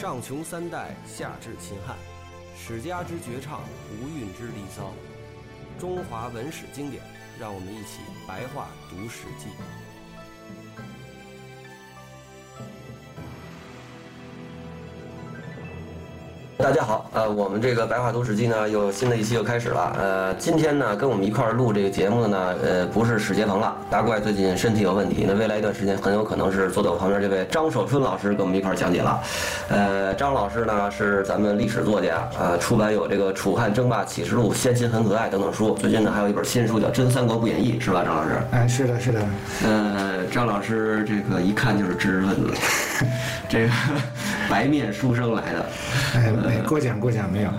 上穷三代，下至秦汉，史家之绝唱，无韵之离骚，中华文史经典，让我们一起白话读《史记》。大家好，呃，我们这个白话读史记呢，又新的一期又开始了。呃，今天呢，跟我们一块儿录这个节目的呢，呃，不是史杰鹏了，大怪最近身体有问题，那未来一段时间很有可能是坐在我旁边这位张守春老师跟我们一块儿讲解了。呃，张老师呢是咱们历史作家，呃，出版有这个《楚汉争霸启示录》《先秦很可爱》等等书，最近呢还有一本新书叫《真三国不演义》，是吧，张老师？哎，是的，是的。呃，张老师这个一看就是知识分子，这个白面书生来的。哎，没过奖过奖没有，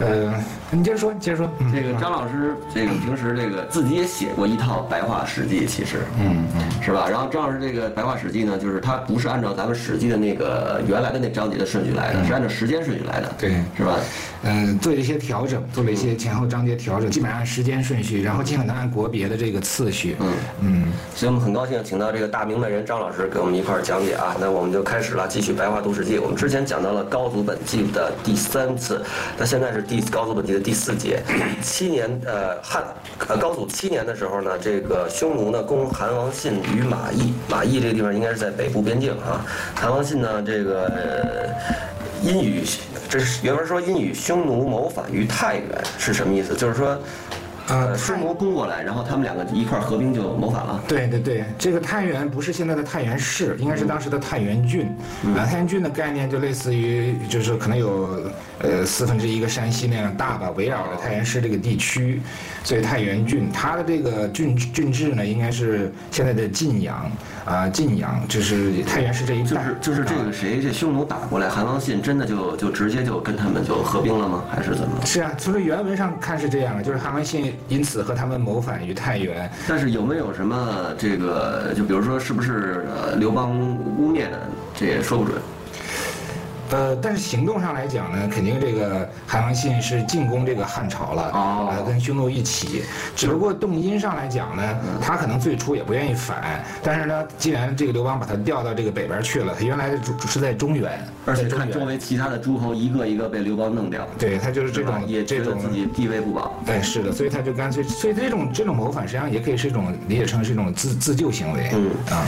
呃，你接着说，接着说。嗯这个张老师，这个平时这个自己也写过一套白话史记，其实，嗯嗯，是吧？然后张老师这个白话史记呢，就是它不是按照咱们史记的那个原来的那章节的顺序来的，是按照时间顺序来的，对，是吧？嗯，做了一些调整，做了一些前后章节调整，基本上按时间顺序，然后尽可能按国别的这个次序。嗯嗯，所以我们很高兴请到这个大明白人张老师给我们一块儿讲解啊。那我们就开始了，继续白话读史记。我们之前讲到了高祖本纪的第三次，那现在是第高祖本纪的第四节。七年，呃，汉，呃，高祖七年的时候呢，这个匈奴呢攻韩王信与马邑，马邑这个地方应该是在北部边境啊。韩王信呢，这个。因与这是原文说因与匈奴谋反于太原是什么意思？就是说，呃，匈奴攻过来，然后他们两个一块合兵就谋反了。对对对，这个太原不是现在的太原市，应该是当时的太原郡。啊，太原郡的概念就类似于，就是可能有呃四分之一个山西那样大吧，围绕着太原市这个地区，所以太原郡它的这个郡郡治呢，应该是现在的晋阳啊，晋阳就是太原市这一就带。是就是这个谁，这匈奴打过来，韩王信真的就就直接就跟他们就合并了吗？还是怎么？是啊，从这原文上看是这样的，就是韩王信因此和他们谋反于太原。但是有没有什么这个，就比如说是不是呃刘邦污蔑的，这也说不准。呃，但是行动上来讲呢，肯定这个韩王信是进攻这个汉朝了，哦。呃，跟匈奴一起。只不过动因上来讲呢，他可能最初也不愿意反，但是呢，既然这个刘邦把他调到这个北边去了，他原来是是在中原，而且周围其他的诸侯一个一个被刘邦弄掉，对他就是这种也这种自己地位不保。对，是的，所以他就干脆，所以这种这种谋反实际上也可以是一种理解成是一种自自救行为，嗯。啊，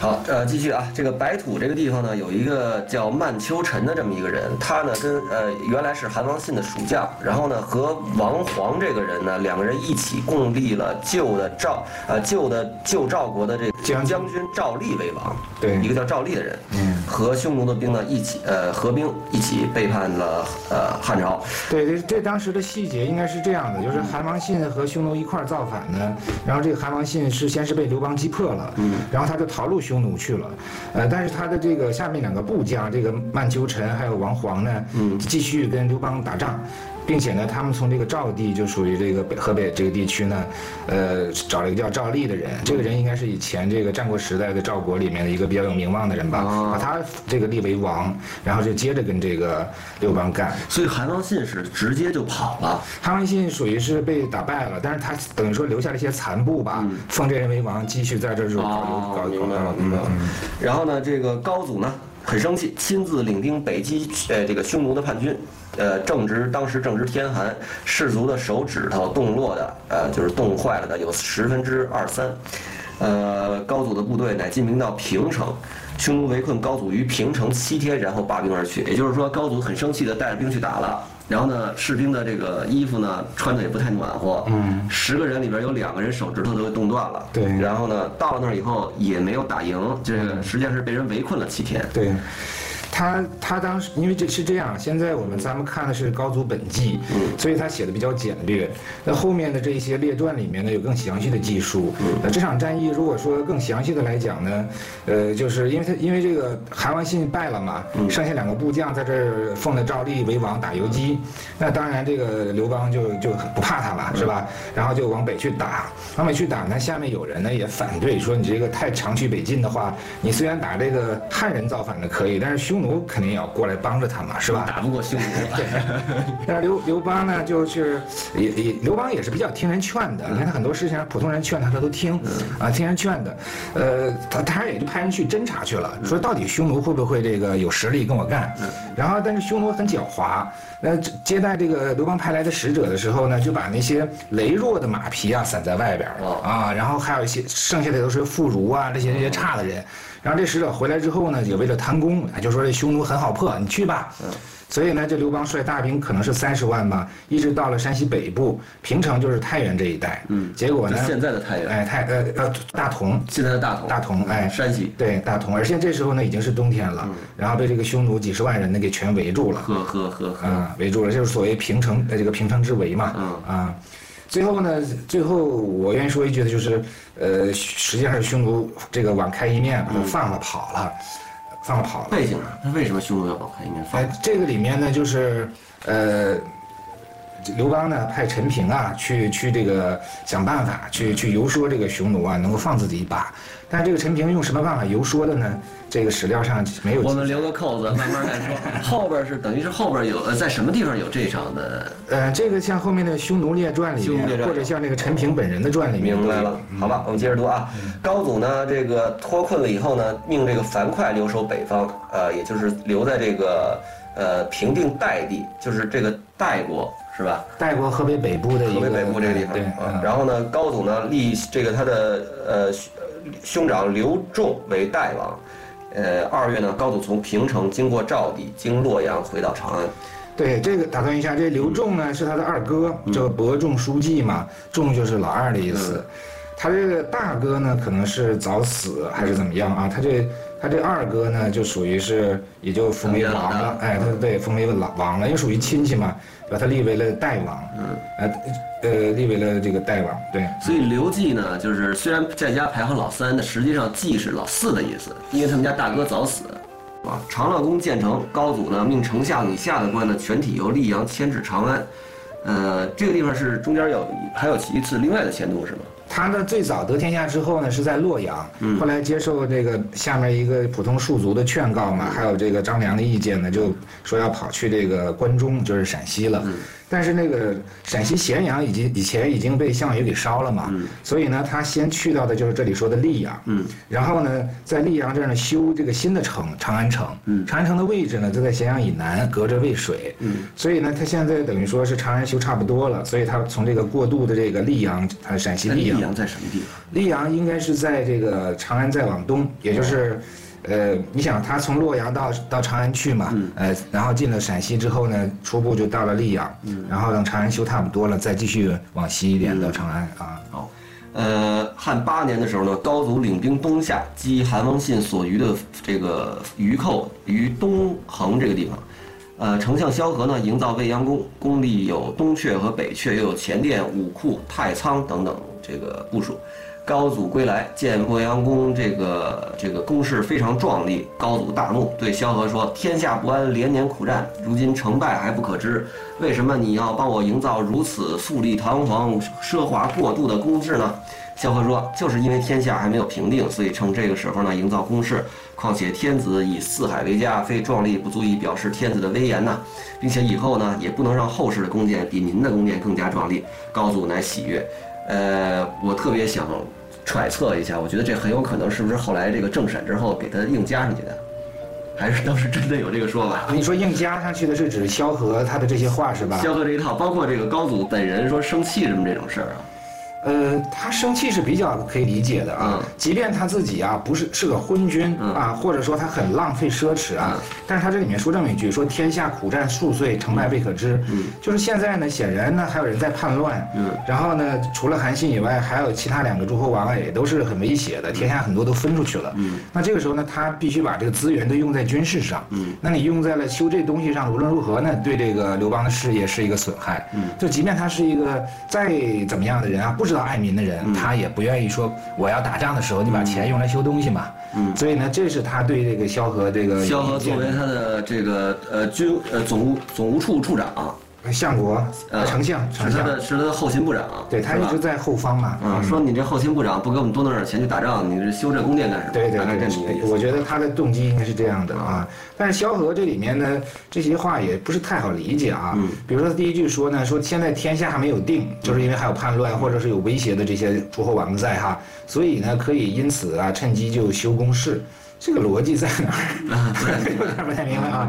好，呃，继续啊，这个白土这个地方呢，有一个叫曼丘臣的这么一个人，他呢跟呃原来是韩王信的属将，然后呢和王黄这个人呢，两个人一起共立了旧的赵呃旧的旧赵国的这个将将军赵立为王，对。一个叫赵立的人，嗯，和匈奴的兵呢一起呃合兵一起背叛了呃汉朝，对，这这当时的细节应该是这样的，就是韩王信和匈奴一块儿造反呢，然后这个韩王信是先是被刘邦击破了，嗯，然后他就逃入匈奴去了，呃，但是他的这个下面两个部将，这个曼丘臣还有王黄呢，嗯继续跟刘邦打仗。并且呢，他们从这个赵地就属于这个北河北这个地区呢，呃，找了一个叫赵立的人，这个人应该是以前这个战国时代的赵国里面的一个比较有名望的人吧，哦把他这个立为王，然后就接着跟这个刘邦干。所以韩王信是直接就跑了。韩王信属于是被打败了，但是他等于说留下了一些残部吧，封这人为王，继续在这儿就搞搞哦，搞明白了，明白了。然后呢，这个高祖呢很生气，亲自领兵北击呃这个匈奴的叛军，呃正值当时正值天寒，士卒的手指头冻落的，呃就是冻坏了的有十分之二三。呃，高祖的部队乃进兵到平城，匈奴围困高祖于平城七天，然后罢兵而去。也就是说，高祖很生气的带着兵去打了。然后呢，士兵的这个衣服呢穿的也不太暖和，嗯，十个人里边有两个人手指头都被冻断了，对然后呢，到了那儿以后也没有打赢，这个实际上是被人围困了七天。对。他他当时因为这是这样，现在我们咱们看的是高祖本纪，所以他写的比较简略。那后面的这一些列传里面呢，有更详细的记述。那这场战役如果说更详细的来讲呢，呃，就是因为他因为这个韩王信败了嘛，剩下两个部将在这儿奉了赵立为王打游击，那当然这个刘邦就就不怕他了，是吧？然后就往北去打，往北去打呢，下面有人呢也反对说你这个太长驱北进的话，你虽然打这个汉人造反的可以，但是匈匈奴肯定要过来帮着他嘛，是吧？打不过匈奴。对。但是刘刘邦呢，就是也也刘邦也是比较听人劝的，你看他很多事情，普通人劝他他都听，啊，听人劝的。呃，他他也就派人去侦查去了，说到底匈奴会不会这个有实力跟我干？然后，但是匈奴很狡猾，那接待这个刘邦派来的使者的时候呢，就把那些羸弱的马匹啊散在外边啊，然后还有一些剩下的都是妇孺啊这些这些差的人。然后这使者回来之后呢，也为了贪功，就说这匈奴很好破，你去吧。所以呢，这刘邦率大兵可能是三十万吧，一直到了山西北部平城，就是太原这一带。嗯，结果呢，现在的太原，哎，太呃呃大同，现在的大同，大同，哎，山西，对，大同。而现在这时候呢，已经是冬天了，然后被这个匈奴几十万人呢给全围住了。呵呵呵呵，啊，围住了，就是所谓平城呃这个平城之围嘛。嗯啊，最后呢，最后我愿意说一句的就是，呃，实际上是匈奴这个网开一面把他放了跑了。放了跑了，背景呢？那为什么匈奴要网开一面哎？这个里面呢，就是，呃，刘邦呢派陈平啊去去这个想办法去去游说这个匈奴啊能够放自己一把。但这个陈平用什么办法游说的呢？这个史料上没有。我们留个扣子，慢慢来说。后边是等于是后边有呃，在什么地方有这场的？呃，这个像后面的《匈奴列传》里面，或者像那个陈平本人的传里面。明白了，好吧，我们接着读啊。高祖呢，这个脱困了以后呢，命这个樊哙留守北方，呃，也就是留在这个呃平定代地，就是这个代国是吧？带过河北北部的河北北部这个地方。对。然后呢，高祖呢立这个他的呃。兄长刘仲为代王，呃，二月呢，高祖从平城经过赵地，经洛阳回到长安。对，这个打断一下，这刘仲呢是他的二哥，叫伯仲叔季嘛，仲就是老二的意思。他这个大哥呢，可能是早死还是怎么样啊？他这他这二哥呢，就属于是也就封为王了，哎，他对封为老王了，因为属于亲戚嘛。把他立为了代王，嗯，呃，呃，立为了这个代王，对。所以刘季呢，就是虽然在家排行老三，但实际上季是老四的意思，因为他们家大哥早死，啊。长乐宫建成，高祖呢命丞相以下的官呢全体由溧阳迁至长安，呃，这个地方是中间有还有一次另外的迁都是吗？他呢最早得天下之后呢是在洛阳，后来接受这个下面一个普通庶族的劝告嘛，还有这个张良的意见呢，就说要跑去这个关中，就是陕西了。但是那个陕西咸阳已经以前已经被项羽给烧了嘛，所以呢，他先去到的就是这里说的溧阳，然后呢，在溧阳这儿呢修这个新的城长安城，长安城的位置呢就在咸阳以南，隔着渭水，所以呢，他现在等于说是长安修差不多了，所以他从这个过渡的这个溧阳，他陕西溧阳。溧阳在什么地方？溧阳应该是在这个长安再往东，也就是。呃，你想他从洛阳到到长安去嘛？呃，然后进了陕西之后呢，初步就到了溧阳，然后等长安修差不多了，再继续往西一点到长安啊。好，呃，汉八年的时候呢，高祖领兵东下，击韩王信所余的这个余寇于东横这个地方。呃，丞相萧何呢，营造未央宫，宫里有东阙和北阙，又有前殿、武库、太仓等等这个部署。高祖归来，见洛阳宫这个这个宫室非常壮丽，高祖大怒，对萧何说：“天下不安，连年苦战，如今成败还不可知，为什么你要帮我营造如此富丽堂皇、奢华过度的宫室呢？”萧何说：“就是因为天下还没有平定，所以趁这个时候呢营造宫室。况且天子以四海为家，非壮丽不足以表示天子的威严呐，并且以后呢也不能让后世的宫殿比您的宫殿更加壮丽。”高祖乃喜悦。呃，我特别想。揣测一下，我觉得这很有可能是不是后来这个政审之后给他硬加上去的，还是当时真的有这个说法？你说硬加上去的是指萧何他的这些话是吧？萧何这一套，包括这个高祖本人说生气什么这种事儿啊。呃，他生气是比较可以理解的啊，即便他自己啊不是是个昏君啊，或者说他很浪费奢侈啊，但是他这里面说这么一句，说天下苦战数岁，成败未可知，就是现在呢，显然呢还有人在叛乱，然后呢，除了韩信以外，还有其他两个诸侯王也都是很危险的，天下很多都分出去了，那这个时候呢，他必须把这个资源都用在军事上，那你用在了修这东西上，无论如何呢，对这个刘邦的事业是一个损害，就即便他是一个再怎么样的人啊，不。知道爱民的人，他也不愿意说我要打仗的时候，你把钱用来修东西嘛。嗯，所以呢，这是他对这个萧何这个萧何作为他的这个呃军呃总务总务处处长，相国、呃丞相、是丞相，他的是他的后勤部长，对他一直在后方嘛。嗯，说你这后勤部长不给我们多弄点钱去打仗，你这修这宫殿干什么？对对我觉得他的动机应该是这样的啊。但是萧何这里面呢，这些话也不是太好理解啊。嗯比如说第一句说呢，说现在天下还没有定，就是因为还有叛乱或者是有威胁的这些诸侯王在哈，所以呢可以因此啊趁机就修宫室。这个逻辑在哪儿？有点不太明白啊。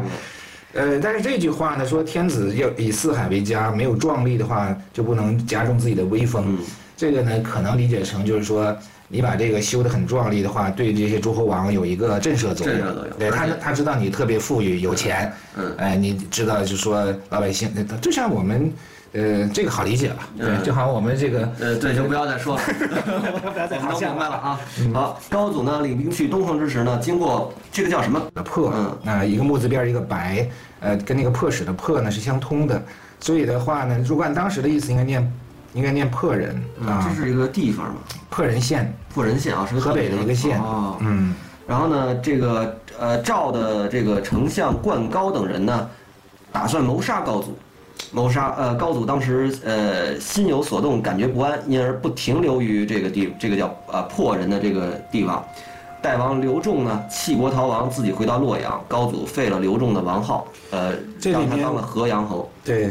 呃，但是这句话呢，说天子要以四海为家，没有壮丽的话，就不能加重自己的威风。嗯这个呢，可能理解成就是说，你把这个修得很壮丽的话，对这些诸侯王有一个震慑作用。震慑作用对他，他知道你特别富裕有钱，嗯哎，你知道就是说老百姓，就像我们，呃，这个好理解了。对，嗯就好像我们这个，呃，对，就不要再说了，不要再我们都明白了啊。嗯好，高祖呢领兵去东横之时呢，经过这个叫什么？破嗯啊、一个木字边一个白，呃，跟那个破使的破呢是相通的，所以的话呢，如果按当时的意思，应该念，应该念破人啊，这是一个地方嘛，破人县，破人县啊，是个河北的一个县哦。嗯，然后呢，这个呃赵的这个丞相灌高等人呢，打算谋杀高祖。谋杀呃高祖当时呃心有所动，感觉不安，因而不停留于这个地这个叫呃破人的这个地方。代王刘仲呢弃国逃亡，自己回到洛阳。高祖废了刘仲的王号，呃，让他当了河阳侯。对。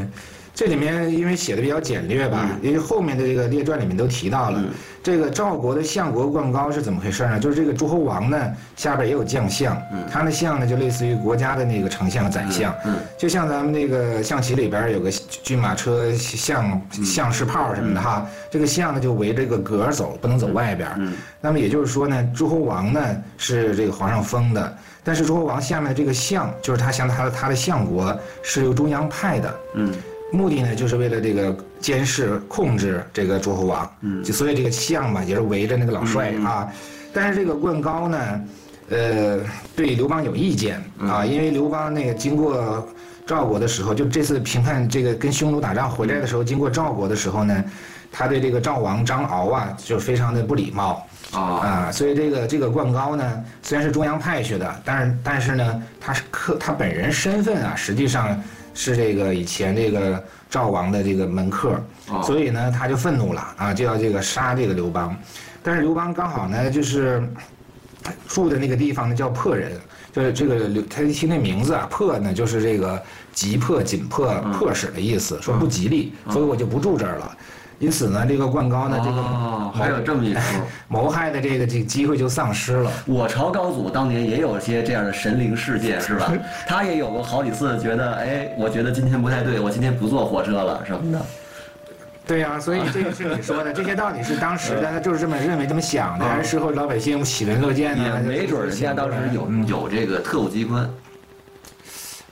这里面因为写的比较简略吧，因为后面的这个列传里面都提到了，嗯。这个赵国的相国灌高是怎么回事呢？就是这个诸侯王呢下边也有将相，他的相呢就类似于国家的那个丞相、宰相，嗯就像咱们那个象棋里边有个军马车象象士炮什么的哈，这个象呢就围着这个格走，不能走外边。嗯那么也就是说呢，诸侯王呢是这个皇上封的，但是诸侯王下面的这个相，就是他像他的他的相国是由中央派的，嗯目的呢就是为了这个监视控制这个诸侯王，嗯。就所以这个相嘛也是围着那个老帅啊，但是这个灌高呢，呃，对刘邦有意见嗯。啊，因为刘邦那个经过赵国的时候，就这次平叛这个跟匈奴打仗回来的时候，经过赵国的时候呢，他对这个赵王张敖啊就非常的不礼貌。啊。啊，所以这个这个灌高呢，虽然是中央派去的，但是但是呢，他是客他本人身份啊，实际上是这个以前这个赵王的这个门客，哦所以呢，他就愤怒了啊，就要这个杀这个刘邦，但是刘邦刚好呢，就是住的那个地方呢叫破人。就是这个刘，他一听那名字啊，破呢就是这个急迫、紧迫、迫使的意思，说不吉利，所以我就不住这儿了。因此呢，这个灌高呢，这个哦，还有这么一说。谋害的这个这个机会就丧失了。我朝高祖当年也有些这样的神灵事件，是吧？他也有过好几次觉得，哎，我觉得今天不太对，我今天不坐火车了什么的。对呀、所以这个是你说的，这些到底是当时的他就是这么认为、这么想的，还是事后老百姓喜闻乐见呢？也没准儿人家当时有嗯有这个特务机关。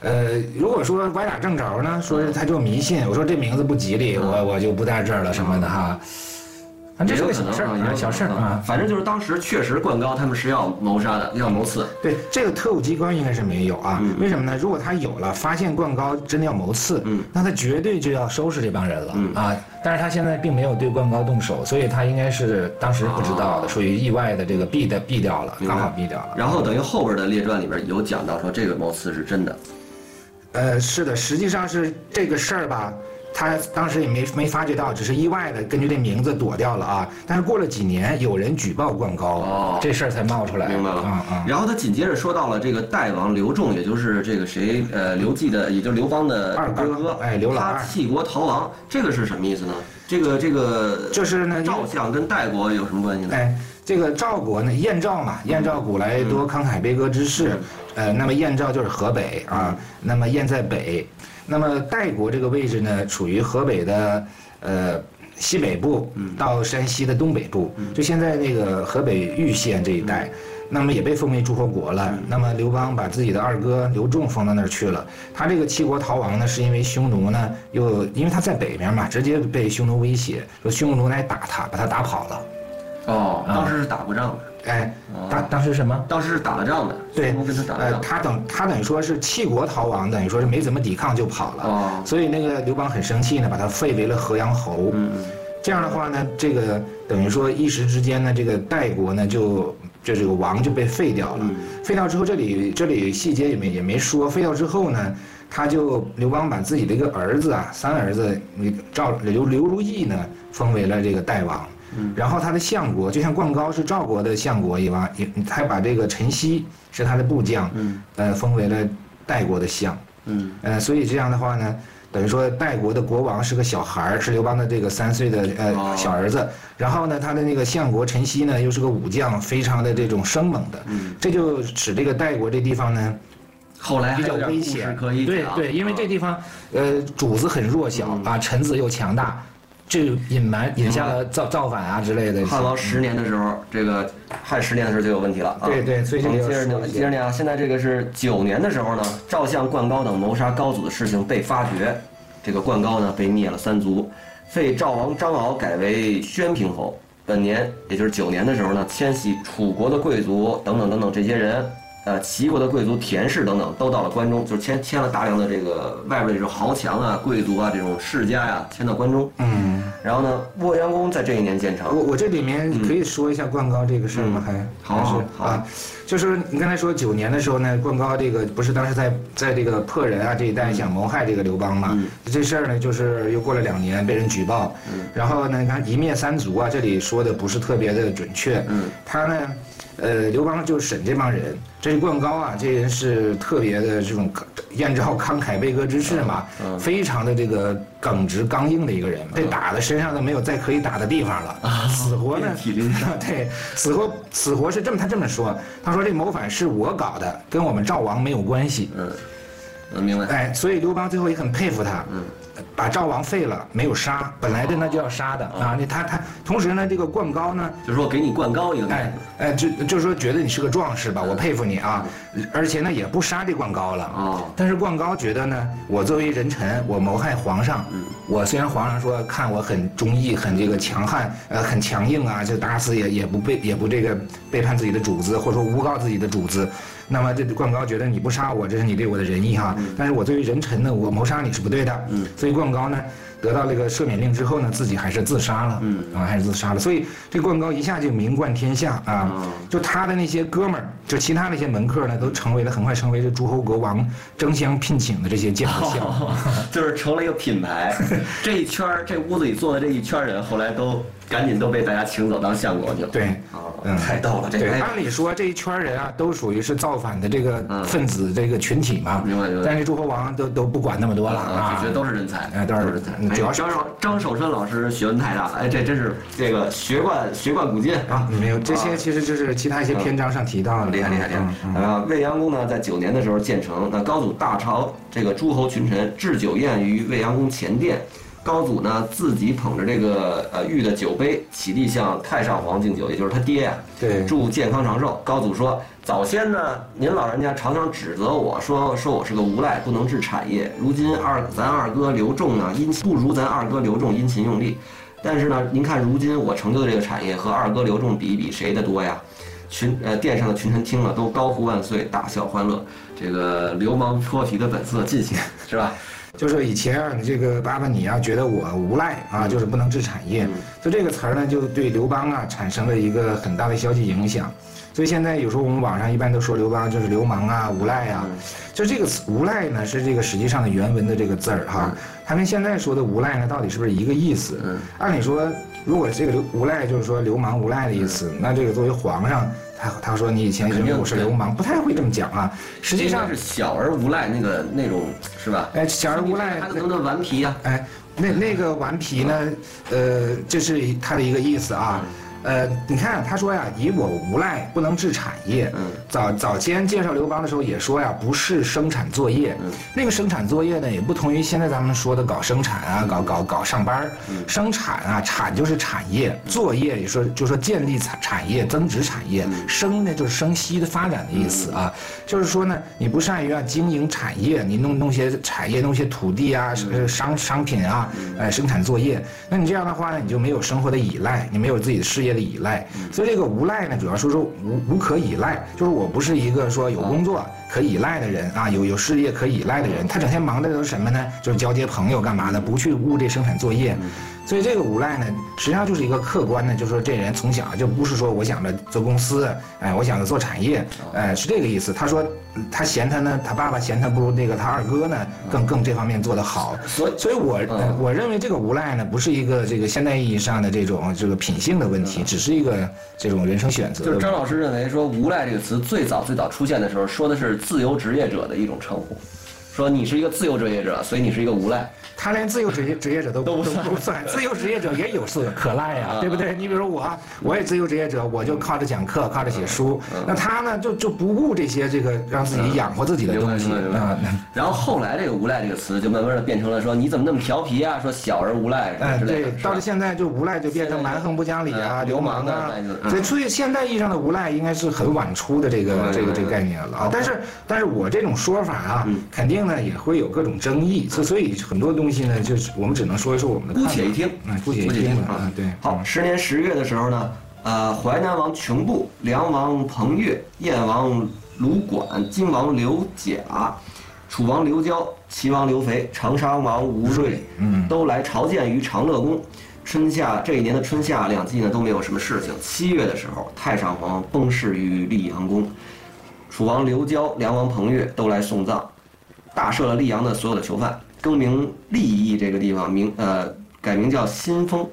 呃，如果说歪打正着呢，说是他就迷信，我说这名字不吉利，我我就不在这儿了什么的哈。啊，这是个小事儿小事儿啊。反正就是当时确实灌高他们是要谋杀的，要谋刺。对，这个特务机关应该是没有啊。嗯为什么呢？如果他有了，发现冠高真的要谋刺，嗯那他绝对就要收拾这帮人了、嗯啊。但是他现在并没有对冠高动手，所以他应该是当时不知道的，哦属于意外的这个毙的毙掉了，刚好毙掉了。然后等于后边的列传里边有讲到说这个谋刺是真的。呃，是的，实际上是这个事儿吧，他当时也没没发觉到，只是意外的根据这名字躲掉了啊。但是过了几年，有人举报灌高，哦这事儿才冒出来。明白了。然后他紧接着说到了这个代王刘仲，也就是这个谁呃刘季的，也就是刘邦的二哥哥，哎刘老二他弃国逃亡，这个是什么意思呢？这个这个就是呢，赵相跟代国有什么关系呢？哎，这个赵国呢，燕赵嘛，燕赵古来多慷慨悲歌之士，呃，那么燕赵就是河北啊，那么燕在北，那么代国这个位置呢，处于河北的呃西北部到山西的东北部，就现在那个河北玉县这一带。那么也被封为诸侯国了。那么刘邦把自己的二哥刘仲封到那儿去了。他这个七国逃亡呢，是因为匈奴呢，又因为他在北边嘛，直接被匈奴威胁，说匈奴来打他，把他打跑了。哦，当时是打过仗的，哎，当当时什么？当时是打了仗的，对跟他打了呃，他等他等于说是弃国逃亡，等于说是没怎么抵抗就跑了。哦所以那个刘邦很生气呢，把他废为了河阳侯。嗯嗯这样的话呢，这个等于说一时之间呢，这个代国呢就就这个王就被废掉了。废掉之后，这里这里细节也没也没说。废掉之后呢，他就刘邦把自己的一个儿子啊，三儿子，你赵刘刘如意呢，封为了这个代王。然后他的相国就像灌高是赵国的相国一样，也他把这个陈豨是他的部将，呃，封为了代国的相。嗯，呃，所以这样的话呢，等于说代国的国王是个小孩儿，是刘邦的这个三岁的呃小儿子。然后呢，他的那个相国陈豨呢，又是个武将，非常的这种生猛的。嗯，这就使这个代国这地方呢，后来比较危险。可以对对，因为这地方，呃，主子很弱小啊，臣子又强大。这隐瞒引下了造造反啊之类的。汉王十年的时候，这个汉十年的时候就有问题了。对对，所以接着念，接着念啊！现在这个是九年的时候呢，赵相灌高等谋杀高祖的事情被发觉，这个灌高呢被灭了三族，废赵王张敖改为宣平侯。本年也就是九年的时候呢，迁徙楚国的贵族等等等等这些人。呃，齐国的贵族田氏等等都到了关中，就是迁迁了大量的这个外边这种豪强啊、贵族啊这种世家呀，迁到关中。嗯。然后呢，沃阳宫在这一年建成。我我这里面可以说一下灌高这个事儿吗？还好好啊，就是你刚才说九年的时候呢，灌高这个不是当时在在这个破人啊这一带想谋害这个刘邦嘛？这事儿呢，就是又过了两年被人举报，然后呢，你看一灭三族啊，这里说的不是特别的准确。嗯。他呢？呃，刘邦就审这帮人，这是灌高啊，这人是特别的这种燕赵慷慨悲歌之士嘛，非常的这个耿直刚硬的一个人，被打的身上都没有再可以打的地方了，死活呢？对，死活死活是这么他这么说，他说说这谋反是我搞的，跟我们赵王没有关系。能明白。哎，所以刘邦最后也很佩服他。嗯。把赵王废了，没有杀，本来的那就要杀的啊！那他他，同时呢，这个灌高呢，就是说给你灌高一个，哎哎，就就是说觉得你是个壮士吧，我佩服你啊，而且呢也不杀这灌高了啊。但是灌高觉得呢，我作为人臣，我谋害皇上，我虽然皇上说看我很忠义，很这个强悍，呃，很强硬啊，就打死也也不背也不这个背叛自己的主子，或者说诬告自己的主子。那么这灌高觉得你不杀我，这是你对我的仁义哈。但是我作为人臣呢，我谋杀你是不对的。嗯，所以灌高呢。得到这个赦免令之后呢，自己还是自杀了，嗯，啊，还是自杀了。所以这灌高一下就名冠天下啊，就他的那些哥们儿，就其他那些门客呢，都成为了很快成为这诸侯国王争相聘请的这些将相，就是成了一个品牌。这一圈儿，这屋子里坐的这一圈人，后来都赶紧都被大家请走当相国去了。对，嗯，太逗了。这对，按理说这一圈人啊，都属于是造反的这个分子这个群体嘛。明白明白。但是诸侯王都都不管那么多了啊，觉得都是人才，哎，都是人才。主要是张守张守春老师学问太大了，哎，这真是这个学贯学贯古今啊！没有这些，其实就是其他一些篇章上提到的。厉害厉害厉害！啊，未央宫呢，在九年的时候建成。那高祖大朝这个诸侯群臣置酒宴于未央宫前殿，高祖呢自己捧着这个呃玉的酒杯，起立向太上皇敬酒，也就是他爹呀。对。祝健康长寿。高祖说。早先呢，您老人家常常指责我说说我是个无赖，不能治产业。如今二咱二哥刘仲呢，殷不如咱二哥刘仲殷勤用力。但是呢，您看如今我成就的这个产业和二哥刘仲比一比，谁的多呀？群呃殿上的群臣听了都高呼万岁，大笑欢乐。这个流氓泼皮的本色尽显，是吧？就是以前啊，你这个爸爸你啊，觉得我无赖啊，就是不能治产业。就这个词儿呢，就对刘邦啊产生了一个很大的消极影响。所以现在有时候我们网上一般都说刘邦就是流氓啊、无赖啊，就这个词“无赖”呢是这个实际上的原文的这个字儿哈，它跟现在说的“无赖”呢到底是不是一个意思？按理说，如果这个“流无赖”就是说流氓、无赖的意思，那这个作为皇上，他他说你以前认为我是流氓，不太会这么讲啊。实际上是小而无赖那个那种是吧？哎，小而无赖，他能不能顽皮呀？哎，那那个顽皮呢？呃，这是他的一个意思啊。呃，你看他说呀，以我无赖，不能治产业。嗯，早早先介绍刘邦的时候也说呀，不是生产作业。嗯，那个生产作业呢，也不同于现在咱们说的搞生产啊，搞搞搞上班。嗯，生产啊，产就是产业，作业也说就说建立产产业，增值产业。生呢就是生息的发展的意思啊，就是说呢，你不善于啊经营产业，你弄弄些产业，弄些土地啊，商商品啊，呃，生产作业，那你这样的话呢，你就没有生活的依赖，你没有自己的事业。的依赖，所以这个无赖呢，主要说说无无可依赖，就是我不是一个说有工作可依赖的人啊，有有事业可依赖的人。他整天忙的都是什么呢？就是交接朋友干嘛的，不去务这生产作业。所以这个无赖呢，实际上就是一个客观的，就是说这人从小就不是说我想着做公司，哎，我想着做产业，哎，是这个意思。他说他嫌他呢，他爸爸嫌他不如那个他二哥呢，更更这方面做得好。所以所以我我认为这个无赖呢，不是一个这个现代意义上的这种这个品性的问题，只是一个这种人生选择。就是张老师认为说“无赖”这个词最早最早出现的时候，说的是自由职业者的一种称呼，说你是一个自由职业者，所以你是一个无赖。他连自由职业职业者都都不算，自由职业者也有是可赖呀，对不对？你比如说我，我也自由职业者，我就靠着讲课，靠着写书。那他呢，就就不顾这些这个让自己养活自己的东西啊。然后后来这个“无赖”这个词就慢慢的变成了说你怎么那么调皮啊？说小而无赖哎。对，到了现在就无赖就变成蛮横不讲理啊，流氓啊。对，所以现代意义上的无赖应该是很晚出的这个这个这个概念了啊。但是，但是我这种说法啊，肯定呢也会有各种争议。所所以很多东西呢，就是我。们只能说一说我们的姑且一听，嗯，姑且一听啊，对。好，十年十月的时候呢，呃，淮南王穷布、梁王彭越、燕王卢管、金王刘贾、楚王刘交、齐王刘肥、长沙王吴瑞，嗯，都来朝见于长乐宫。春夏这一年的春夏两季呢都没有什么事情。七月的时候，太上皇崩逝于溧阳宫，楚王刘交、梁王彭越都来送葬，大赦了溧阳的所有的囚犯。更名利益这个地方名呃改名叫新风，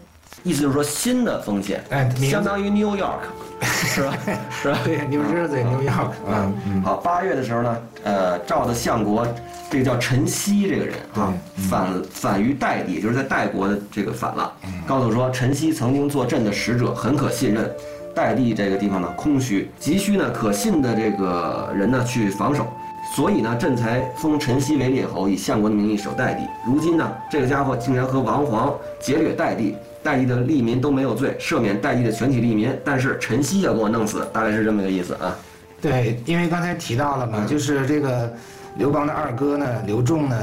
意思就是说新的风险，哎，相当于 New York，是吧？是吧？对，New Jersey，New York。嗯嗯。好，八月的时候呢，呃，赵的相国，这个叫陈曦这个人啊，反反于代地，就是在代国的这个反了，告诉说陈曦曾经坐镇的使者很可信任，代地这个地方呢空虚，急需呢可信的这个人呢去防守。所以呢，朕才封陈豨为列侯，以相国的名义守代地。如今呢，这个家伙竟然和王皇劫掠代地，代地的利民都没有罪，赦免代地的全体利民，但是陈豨要给我弄死，大概是这么个意思啊。对，因为刚才提到了嘛，就是这个。刘邦的二哥呢，刘仲呢，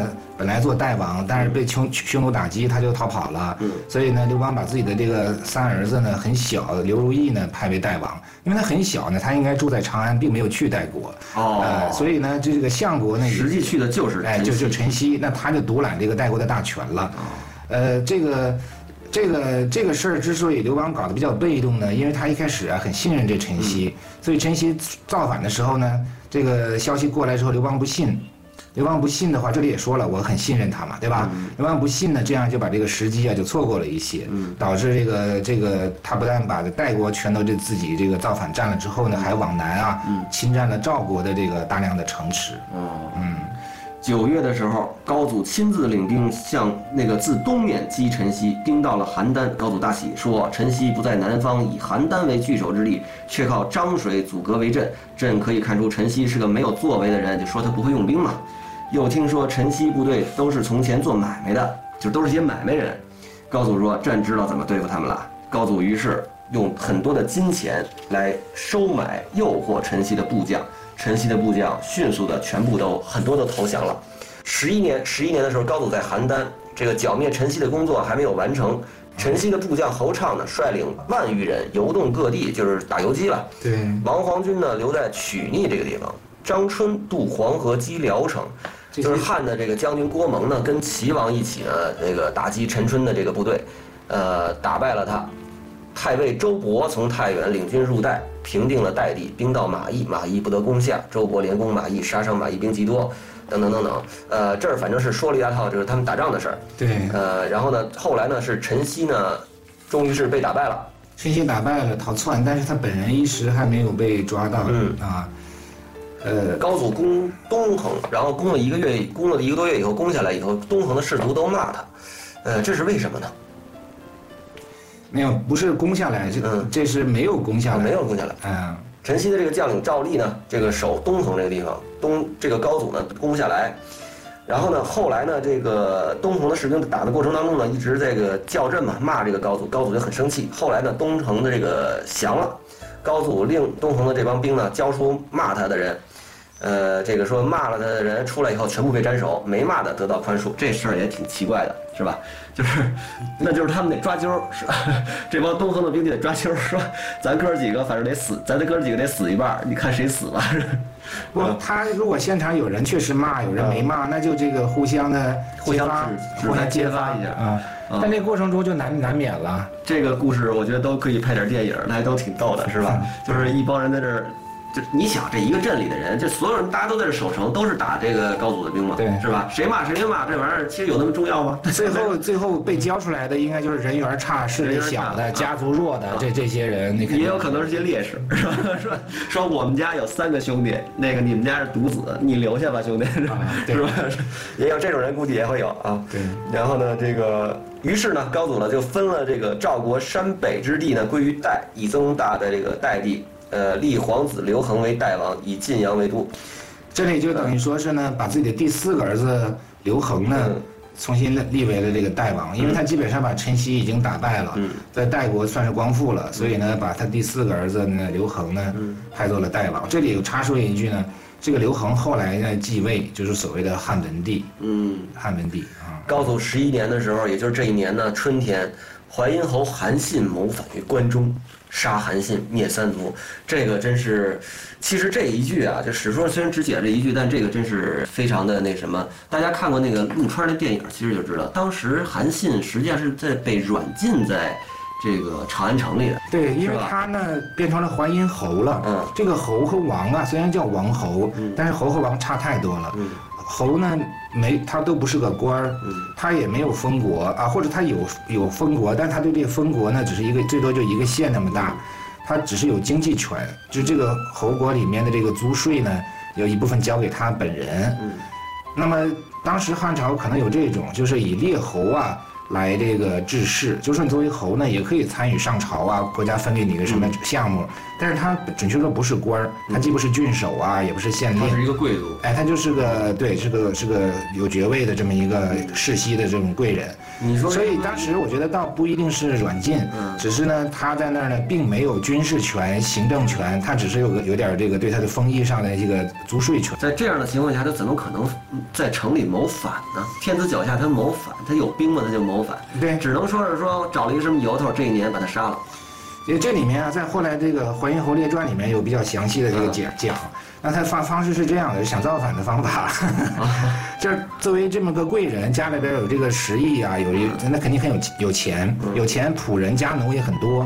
本来做代王，但是被匈匈奴打击，他就逃跑了。嗯，所以呢，刘邦把自己的这个三儿子呢，很小刘如意呢，派为代王，因为他很小呢，他应该住在长安，并没有去代国。哦，所以呢，这个相国呢，实际去的就是哎，就就陈豨，那他就独揽这个代国的大权了。呃，这个。这个这个事儿之所以刘邦搞得比较被动呢，因为他一开始啊很信任这陈豨，所以陈曦造反的时候呢，这个消息过来之后，刘邦不信，刘邦不信的话，这里也说了，我很信任他嘛，对吧？刘邦不信呢，这样就把这个时机啊就错过了一些，导致这个这个他不但把代国全都这自己这个造反占了之后呢，还往南啊侵占了赵国的这个大量的城池。嗯。九月的时候，高祖亲自领兵向那个自东面击陈豨，兵到了邯郸。高祖大喜，说：“陈豨不在南方，以邯郸为据守之地，却靠漳水阻隔为阵。朕可以看出陈豨是个没有作为的人，就说他不会用兵嘛。又听说陈豨部队都是从前做买卖的，就都是些买卖人。高祖说：朕知道怎么对付他们了。高祖于是用很多的金钱来收买、诱惑陈豨的部将。”陈豨的部将迅速的全部都很多都投降了。十一年，十一年的时候，高祖在邯郸，这个剿灭陈豨的工作还没有完成。陈豨的部将侯畅呢，率领万余人游动各地，就是打游击了。对。王皇军呢，留在曲逆这个地方。张春渡黄河击聊城，就是汉的这个将军郭蒙呢，跟齐王一起呢，那个打击陈春的这个部队，呃，打败了他。太尉周勃从太原领军入代。平定了代地，兵到马邑，马邑不得攻下。周勃连攻马邑，杀伤马邑兵极多，等等等等。呃，这儿反正是说了一大套，就是他们打仗的事儿。对。呃，然后呢，后来呢是陈豨呢，终于是被打败了。陈豨打败了，逃窜，但是他本人一时还没有被抓到。嗯啊。呃，高祖攻东横，然后攻了一个月，攻了一个多月以后，攻下来以后，东横的士卒都骂他。呃，这是为什么呢？没有，不是攻下来，这个这是没有攻下来，没有攻下来。嗯，陈豨的这个将领赵立呢，这个守东横这个地方，东这个高祖呢攻不下来，然后呢，后来呢，这个东横的士兵打的过程当中呢，一直这个叫阵嘛，骂这个高祖，高祖就很生气。后来呢，东横的这个降了，高祖令东横的这帮兵呢交出骂他的人。呃，这个说骂了他的人出来以后全部被斩首，没骂的得到宽恕，这事儿也挺奇怪的，是吧？就是，那就是他们得抓阄，是 这帮东横的兵就得抓阄，说咱哥几个反正得死，咱这哥几个得死一半，你看谁死吧。不，他如果现场有人确实骂，有人没骂，那就这个互相的互相互相揭发一下啊。但这过程中就难难免了。这个故事我觉得都可以拍点电影，那还都挺逗的，是吧？就是一帮人在这儿。就你想这一个镇里的人，就所有人大家都在这守城，都是打这个高祖的兵嘛，对，是吧？谁骂谁兵骂这玩意儿，其实有那么重要吗？最后最后被教出来的应该就是人缘差、势力小的、家族弱的这这些人，你也有可能是些烈士，是吧？说说我们家有三个兄弟，那个你们家是独子，你留下吧，兄弟，是吧？也有这种人，估计也会有啊。对。然后呢，这个于是呢，高祖呢就分了这个赵国山北之地呢归于代，以增大的这个代地。呃，立皇子刘恒为代王，以晋阳为都。这里就等于说是呢，把自己的第四个儿子刘恒呢，重新立为了这个代王，因为他基本上把陈豨已经打败了，在代国算是光复了，所以呢，把他第四个儿子呢刘恒呢，派做了代王。这里有插说一句呢，这个刘恒后来呢继位，就是所谓的汉文帝。嗯，汉文帝啊。高祖十一年的时候，也就是这一年呢，春天。淮阴侯韩信谋反于关中，杀韩信，灭三族。这个真是，其实这一句啊，就史书上虽然只写了这一句，但这个真是非常的那什么。大家看过那个陆川那电影，其实就知道，当时韩信实际上是在被软禁在这个长安城里的。对，因为他呢变成了淮阴侯了。嗯。这个侯和王啊，虽然叫王侯，但是侯和王差太多了。嗯。侯呢，没他都不是个官儿，他也没有封国啊，或者他有有封国，但他对这个封国呢，只是一个最多就一个县那么大，他只是有经济权，就这个侯国里面的这个租税呢，有一部分交给他本人。那么当时汉朝可能有这种，就是以列侯啊。来这个治世，就说你作为侯呢，也可以参与上朝啊，国家分给你一个什么项目，但是他准确说不是官儿，他既不是郡守啊，也不是县令，他是一个贵族，哎，他就是个对，是个是个有爵位的这么一个世袭的这种贵人。你说，所以当时我觉得倒不一定是软禁，只是呢他在那儿呢并没有军事权、行政权，他只是有个有点这个对他的封邑上的这个租税权。在这样的情况下，他怎么可能在城里谋反呢？天子脚下他谋反，他有兵吗？他就谋反。对，只能说是说找了一个什么由头，这一年把他杀了。因为这里面啊，在后来这个《淮阴侯列传》里面有比较详细的这个讲讲。那他方方式是这样的，想造反的方法，就是作为这么个贵人，家里边有这个十亿啊，有一那肯定很有有钱，有钱仆人家奴也很多。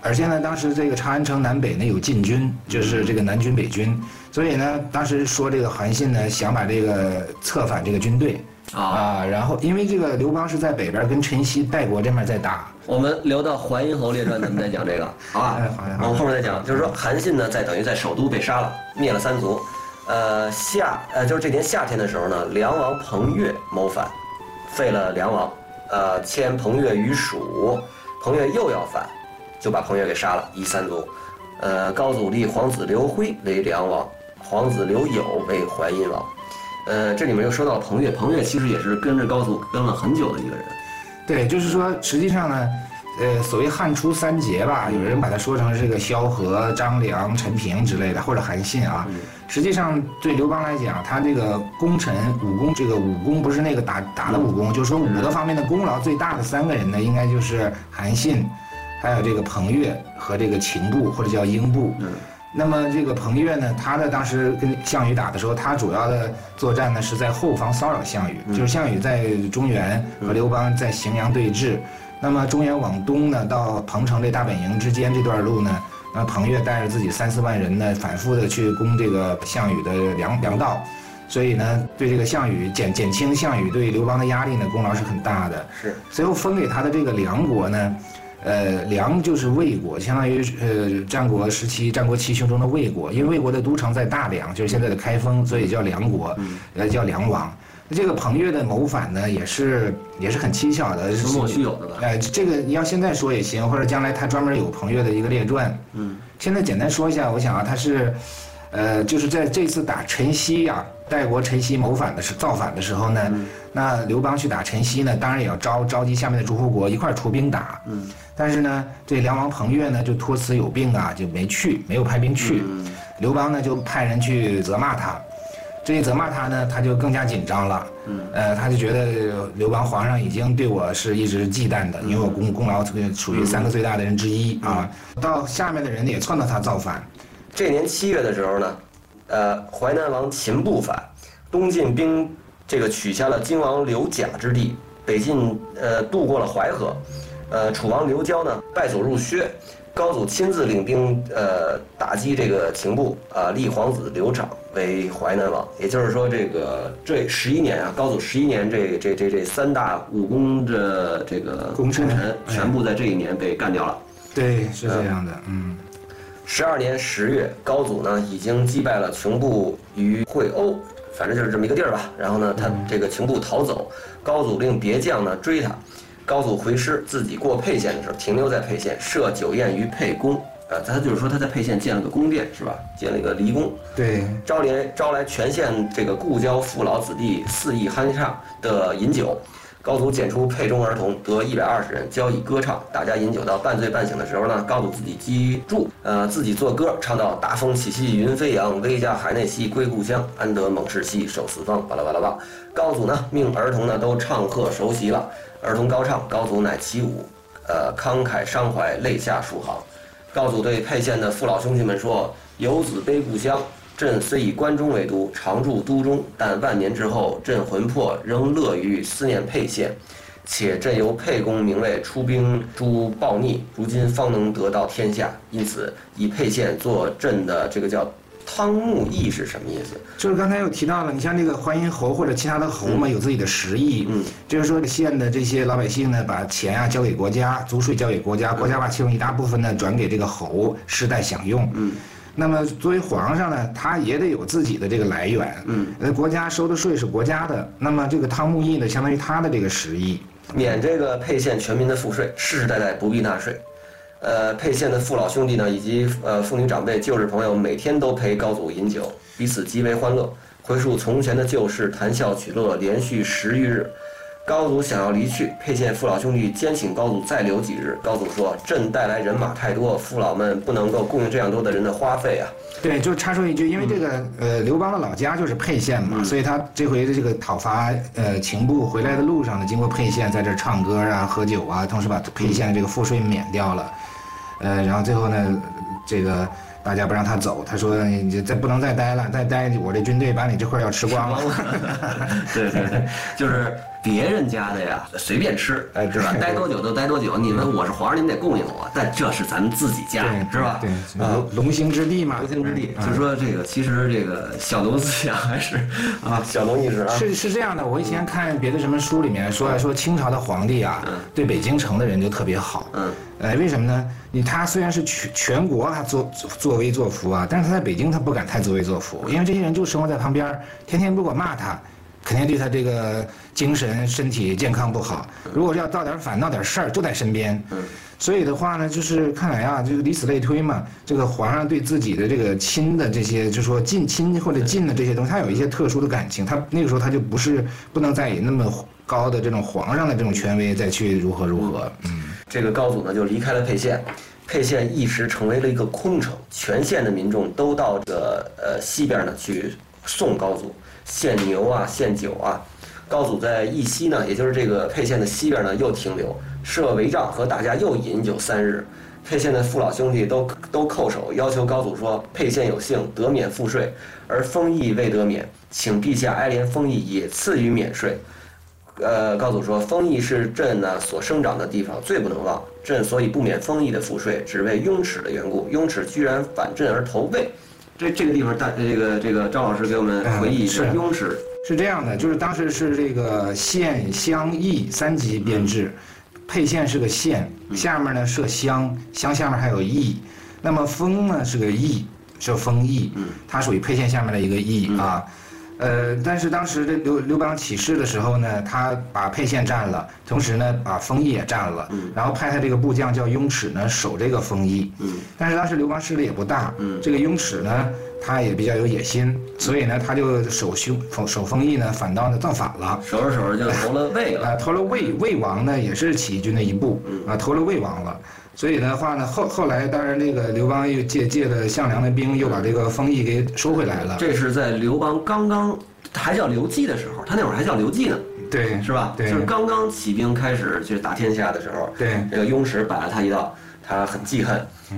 而且呢，当时这个长安城南北呢有禁军，就是这个南军北军，所以呢，当时说这个韩信呢想把这个策反这个军队。啊，然后因为这个刘邦是在北边跟陈豨代国这面在打，我们聊到《淮阴侯列传》咱们再讲这个，好吧？我们后面再讲，就是说韩信呢，在等于在首都被杀了，灭了三族。呃，夏呃，就是这年夏天的时候呢，梁王彭越谋反，废了梁王，呃，迁彭越于蜀，彭越又要反，就把彭越给杀了，夷三族。呃，高祖立皇子刘辉为梁王，皇子刘友为淮阴王。呃，这里面又说到了彭越，彭越其实也是跟着高祖跟了很久的一个人。对，就是说，实际上呢，呃，所谓汉初三杰吧，有人把它说成是个萧何、张良、陈平之类的，或者韩信啊。实际上，对刘邦来讲，他这个功臣武功，这个武功不是那个打打的武功，就是说武德方面的功劳最大的三个人呢，应该就是韩信，还有这个彭越和这个秦布或者叫英布。那么这个彭越呢，他的当时跟项羽打的时候，他主要的作战呢是在后方骚扰项羽，就是项羽在中原和刘邦在荥阳对峙。那么中原往东呢，到彭城这大本营之间这段路呢，那彭越带着自己三四万人呢，反复的去攻这个项羽的粮粮道，所以呢，对这个项羽减减轻项羽对刘邦的压力呢，功劳是很大的。是，随后分给他的这个梁国呢。呃，梁就是魏国，相当于呃战国时期战国七雄中的魏国，因为魏国的都城在大梁，就是现在的开封，所以叫梁国，呃叫梁王。那这个彭越的谋反呢，也是也是很蹊跷的，是莫须有的吧？哎，这个你要现在说也行，或者将来他专门有彭越的一个列传。嗯，现在简单说一下，我想啊，他是，呃，就是在这次打陈豨呀，代国陈豨谋反的时造反的时候呢，那刘邦去打陈豨呢，当然也要召召集下面的诸侯国一块出兵打。嗯。但是呢，这梁王彭越呢就托辞有病啊，就没去，没有派兵去。刘邦呢就派人去责骂他，这一责骂他呢，他就更加紧张了。嗯呃，他就觉得刘邦皇上已经对我是一直忌惮的，因为我功功劳属于三个最大的人之一啊。到下面的人也撺掇他造反。这年七月的时候呢，呃，淮南王秦布反，东晋兵这个取下了荆王刘贾之地。北进呃渡过了淮河，呃楚王刘交呢败走入薛，高祖亲自领兵呃打击这个秦部啊，立皇子刘长为淮南王。也就是说，这个这十一年啊，高祖十一年这这这这三大武功的这个功臣臣全部在这一年被干掉了。对，是这样的，嗯。十二年十月，高祖呢已经击败了穷部于会欧，反正就是这么一个地儿吧。然后呢，他这个穷部逃走，高祖令别将呢追他。高祖回师，自己过沛县的时候，停留在沛县，设酒宴于沛宫。呃，他就是说他在沛县建了个宫殿，是吧？建了一个离宫。对，招来招来全县这个故交父老子弟肆意酣畅的饮酒。高祖拣出沛中儿童得一百二十人，交以歌唱，大家饮酒到半醉半醒的时候呢，高祖自己击筑，呃，自己作歌，唱到大风起兮云飞扬，威加海内兮归故乡，安得猛士兮守四方，巴拉巴拉巴。高祖呢，命儿童呢都唱和熟悉了，儿童高唱，高祖乃起舞，呃，慷慨伤怀，泪下数行。高祖对沛县的父老兄弟们说：“游子悲故乡。”朕虽以关中为都，常驻都中，但万年之后，朕魂魄仍乐于思念沛县。且朕由沛公名位出兵诛暴逆，如今方能得到天下。因此，以沛县做朕的这个叫汤沐邑是什么意思？就是刚才又提到了，你像这个淮阴侯或者其他的侯嘛，有自己的实意。嗯，就是说县的这些老百姓呢，把钱啊交给国家，租税交给国家，国家把其中一大部分呢转给这个侯世代享用。嗯。那么作为皇上呢，他也得有自己的这个来源。嗯，呃，国家收的税是国家的，那么这个汤沐邑呢，相当于他的这个实意，免这个沛县全民的赋税，世世代代不必纳税。呃，沛县的父老兄弟呢，以及呃妇女长辈、旧日朋友，每天都陪高祖饮酒，彼此极为欢乐，回述从前的旧事，谈笑取乐，连续十余日。高祖想要离去，沛县父老兄弟坚请高祖再留几日。高祖说：“朕带来人马太多，父老们不能够供应这样多的人的花费啊。”对，就插说一句，因为这个呃，刘邦的老家就是沛县嘛，所以他这回的这个讨伐呃秦部回来的路上呢，经过沛县，在这唱歌啊、喝酒啊，同时把沛县的这个赋税免掉了，呃，然后最后呢，这个。大家不让他走，他说：“你再不能再待了，再待我这军队把你这块要吃光了。”对对对，就是别人家的呀，随便吃，哎，是吧？待多久就待多久。你们我是皇上，你们得供应我，但这是咱们自己家，是吧？对，啊，龙兴之地嘛，龙兴之地。就说这个，其实这个小农思想还是啊，小农意识啊。是是这样的，我以前看别的什么书里面说说清朝的皇帝啊，对北京城的人就特别好。嗯。哎，为什么呢？你他虽然是全全国他作作威作福啊，但是他在北京他不敢太作威作福，因为这些人就生活在旁边，天天如果骂他，肯定对他这个精神身体健康不好。如果要闹点反闹点事儿，就在身边。所以的话呢，就是看来啊，就是以此类推嘛，这个皇上对自己的这个亲的这些，就说近亲或者近的这些东西，他有一些特殊的感情，他那个时候他就不是不能再以那么高的这种皇上的这种权威再去如何如何。嗯。这个高祖呢，就离开了沛县，沛县一时成为了一个空城，全县的民众都到这个呃西边呢去送高祖，献牛啊，献酒啊。高祖在义西呢，也就是这个沛县的西边呢，又停留，设帷帐和大家又饮酒三日。沛县的父老兄弟都都叩首，要求高祖说：沛县有幸得免赋税，而封邑未得免，请陛下哀怜封邑，也赐予免税。呃，高祖说，丰邑是朕呢所生长的地方，最不能忘。朕所以不免丰邑的赋税，只为雍齿的缘故。雍齿居然反朕而投魏，这这个地方，大这个这个赵老师给我们回忆一下。雍史是这样的，就是当时是这个县乡邑三级编制，沛县是个县，下面呢设乡，乡下面还有邑。那么封呢是个邑，是封邑，它属于沛县下面的一个邑啊。呃，但是当时这刘刘邦起事的时候呢，他把沛县占了，同时呢把丰邑也占了，然后派他这个部将叫雍齿呢守这个丰邑。嗯，但是当时刘邦势力也不大，嗯，这个雍齿呢他也比较有野心，所以呢他就守凶守丰邑呢反倒呢造反了，守着守着就投了魏了。啊，投了魏魏王呢也是起义军的一部，啊投了魏王了。所以的话呢，后后来当然这个刘邦又借借了项梁的兵，又把这个封邑给收回来了。这是在刘邦刚刚还叫刘季的时候，他那会儿还叫刘季呢，对，是吧？对，就是刚刚起兵开始去打天下的时候，对，这个雍齿摆了他一道，他很记恨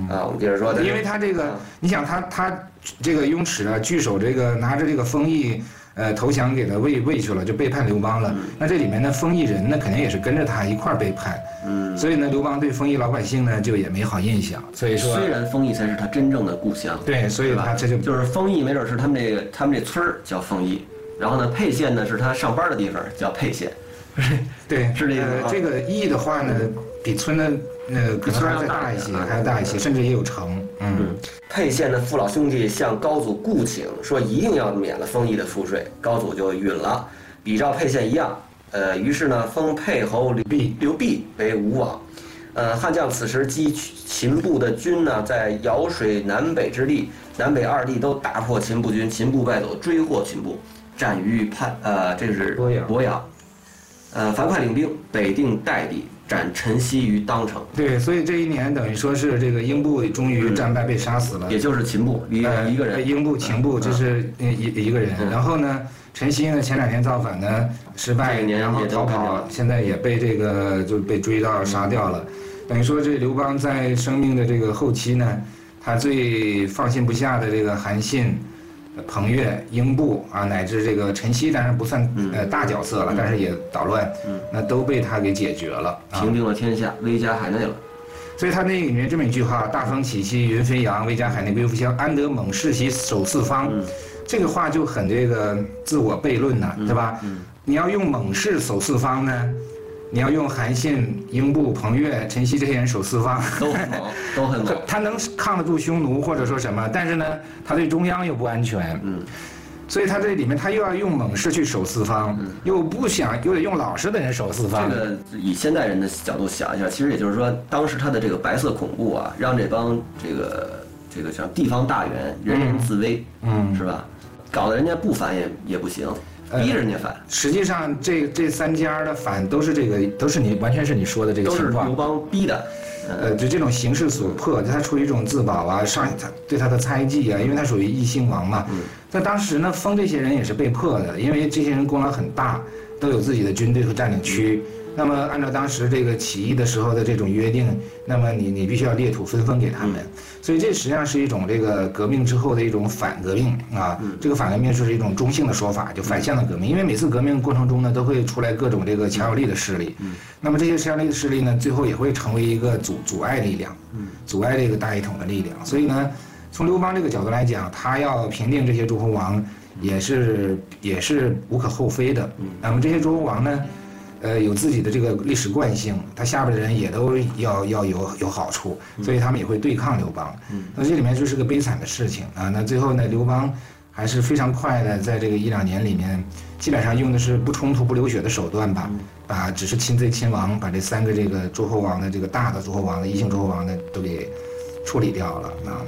啊。我们接着说，因为他这个，你想他他这个雍齿啊，据守这个拿着这个封邑。呃，投降给他魏魏去了，就背叛刘邦了。那这里面的封邑人呢，肯定也是跟着他一块儿背叛。嗯，所以呢，刘邦对封邑老百姓呢，就也没好印象。所以说，虽然封邑才是他真正的故乡，对，所以他这就就是封邑，没准是他们这个他们这村儿叫封邑，然后呢，沛县呢是他上班的地方，叫沛县。对，是这个。这个邑的话呢，比村的。呃，比村还要再大一些，还要大一些，甚至也有城。嗯，沛县的父老兄弟向高祖雇请，说一定要免了封邑的赋税，高祖就允了，比照沛县一样。呃，于是呢，封沛侯刘弼刘弼为吴王。呃，汉将此时击秦部的军呢，在尧水南北之地，南北二地都大破秦部军，秦部败走，追获秦部，战于叛呃，这是鄱阳。鄱阳。呃，樊哙领兵北定代地。斩陈豨于当城。对，所以这一年等于说是这个英布终于战败被杀死了，也就是秦布一一个人，英布、秦布这是一一个人。然后呢，陈豨呢前两天造反呢失败，然后逃跑，现在也被这个就被追到杀掉了。等于说这刘邦在生命的这个后期呢，他最放心不下的这个韩信。彭越、英布啊，乃至这个陈曦，当然不算呃大角色了，但是也捣乱，那都被他给解决了，平定了天下，威加海内了。所以他那里面这么一句话：“大风起兮云飞扬，威加海内归复乡，安得猛士兮守四方。”这个话就很这个自我悖论呐，对吧？你要用猛士守四方呢？你要用韩信、英布、彭越、陈曦这些人守四方，都很猛，都很猛。他能抗得住匈奴，或者说什么？但是呢，他对中央又不安全。嗯，所以他这里面他又要用猛士去守四方，又不想又得用老实的人守四方。这个以现代人的角度想一下，其实也就是说，当时他的这个白色恐怖啊，让这帮这个这个像地方大员人人自危，嗯，是吧？搞得人家不反也也不行。逼人家反，实际上这这三家的反都是这个，都是你完全是你说的这个情况。刘邦逼的，呃，就这种形势所迫，他出于一种自保啊，上他对他的猜忌啊，因为他属于异姓王嘛。嗯在当时呢，封这些人也是被迫的，因为这些人功劳很大，都有自己的军队和占领区。那么，按照当时这个起义的时候的这种约定，那么你你必须要裂土分封给他们，所以这实际上是一种这个革命之后的一种反革命啊。这个反革命就是一种中性的说法，就反向的革命。因为每次革命过程中呢，都会出来各种这个强有力的势力，那么这些强有力的势力呢，最后也会成为一个阻阻碍力量，阻碍这个大一统的力量。所以呢，从刘邦这个角度来讲，他要平定这些诸侯王，也是也是无可厚非的。那么这些诸侯王呢？呃，有自己的这个历史惯性，他下边的人也都要要有有好处，所以他们也会对抗刘邦。那这里面就是个悲惨的事情啊。那最后呢，刘邦还是非常快的，在这个一两年里面，基本上用的是不冲突不流血的手段吧，把只是亲贼亲王，把这三个这个诸侯王的这个大的诸侯王的异姓诸侯王的都给处理掉了啊。